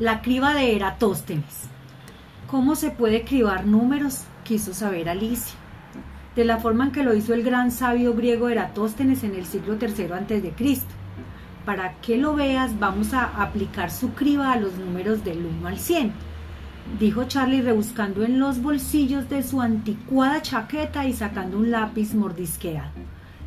La criba de Eratóstenes. ¿Cómo se puede cribar números? quiso saber Alicia. De la forma en que lo hizo el gran sabio griego Eratóstenes en el siglo III a.C. Para que lo veas, vamos a aplicar su criba a los números del 1 al 100, dijo Charlie rebuscando en los bolsillos de su anticuada chaqueta y sacando un lápiz mordisqueado.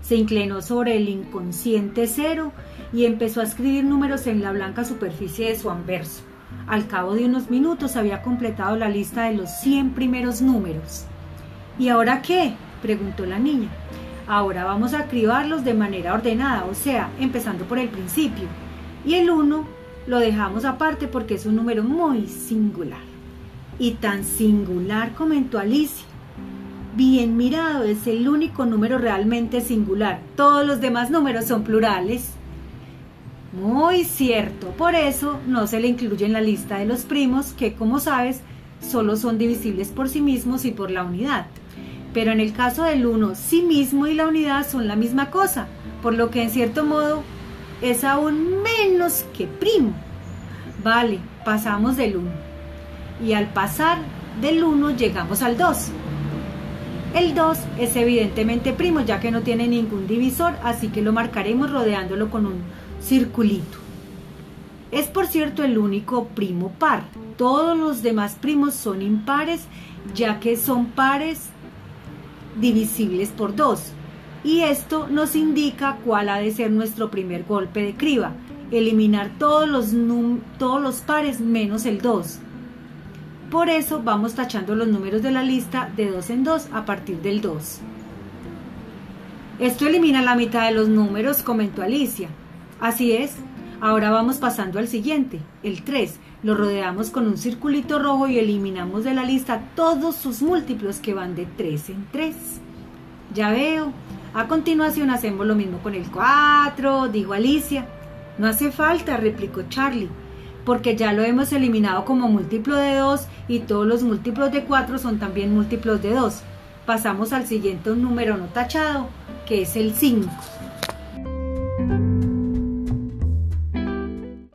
Se inclinó sobre el inconsciente cero y empezó a escribir números en la blanca superficie de su anverso. Al cabo de unos minutos había completado la lista de los 100 primeros números. ¿Y ahora qué? preguntó la niña. Ahora vamos a cribarlos de manera ordenada, o sea, empezando por el principio. Y el 1 lo dejamos aparte porque es un número muy singular. Y tan singular, comentó Alicia. Bien mirado, es el único número realmente singular. Todos los demás números son plurales. Muy cierto, por eso no se le incluye en la lista de los primos que, como sabes, solo son divisibles por sí mismos y por la unidad. Pero en el caso del uno, sí mismo y la unidad son la misma cosa, por lo que en cierto modo es aún menos que primo. Vale, pasamos del 1. Y al pasar del 1 llegamos al 2. El 2 es evidentemente primo ya que no tiene ningún divisor, así que lo marcaremos rodeándolo con un circulito. Es por cierto el único primo par. Todos los demás primos son impares ya que son pares divisibles por 2. Y esto nos indica cuál ha de ser nuestro primer golpe de criba. Eliminar todos los, todos los pares menos el 2. Por eso vamos tachando los números de la lista de 2 en 2 a partir del 2. Esto elimina la mitad de los números, comentó Alicia. Así es. Ahora vamos pasando al siguiente, el 3. Lo rodeamos con un circulito rojo y eliminamos de la lista todos sus múltiplos que van de 3 en 3. Ya veo. A continuación hacemos lo mismo con el 4, dijo Alicia. No hace falta, replicó Charlie, porque ya lo hemos eliminado como múltiplo de 2 y todos los múltiplos de 4 son también múltiplos de 2. Pasamos al siguiente número no tachado, que es el 5.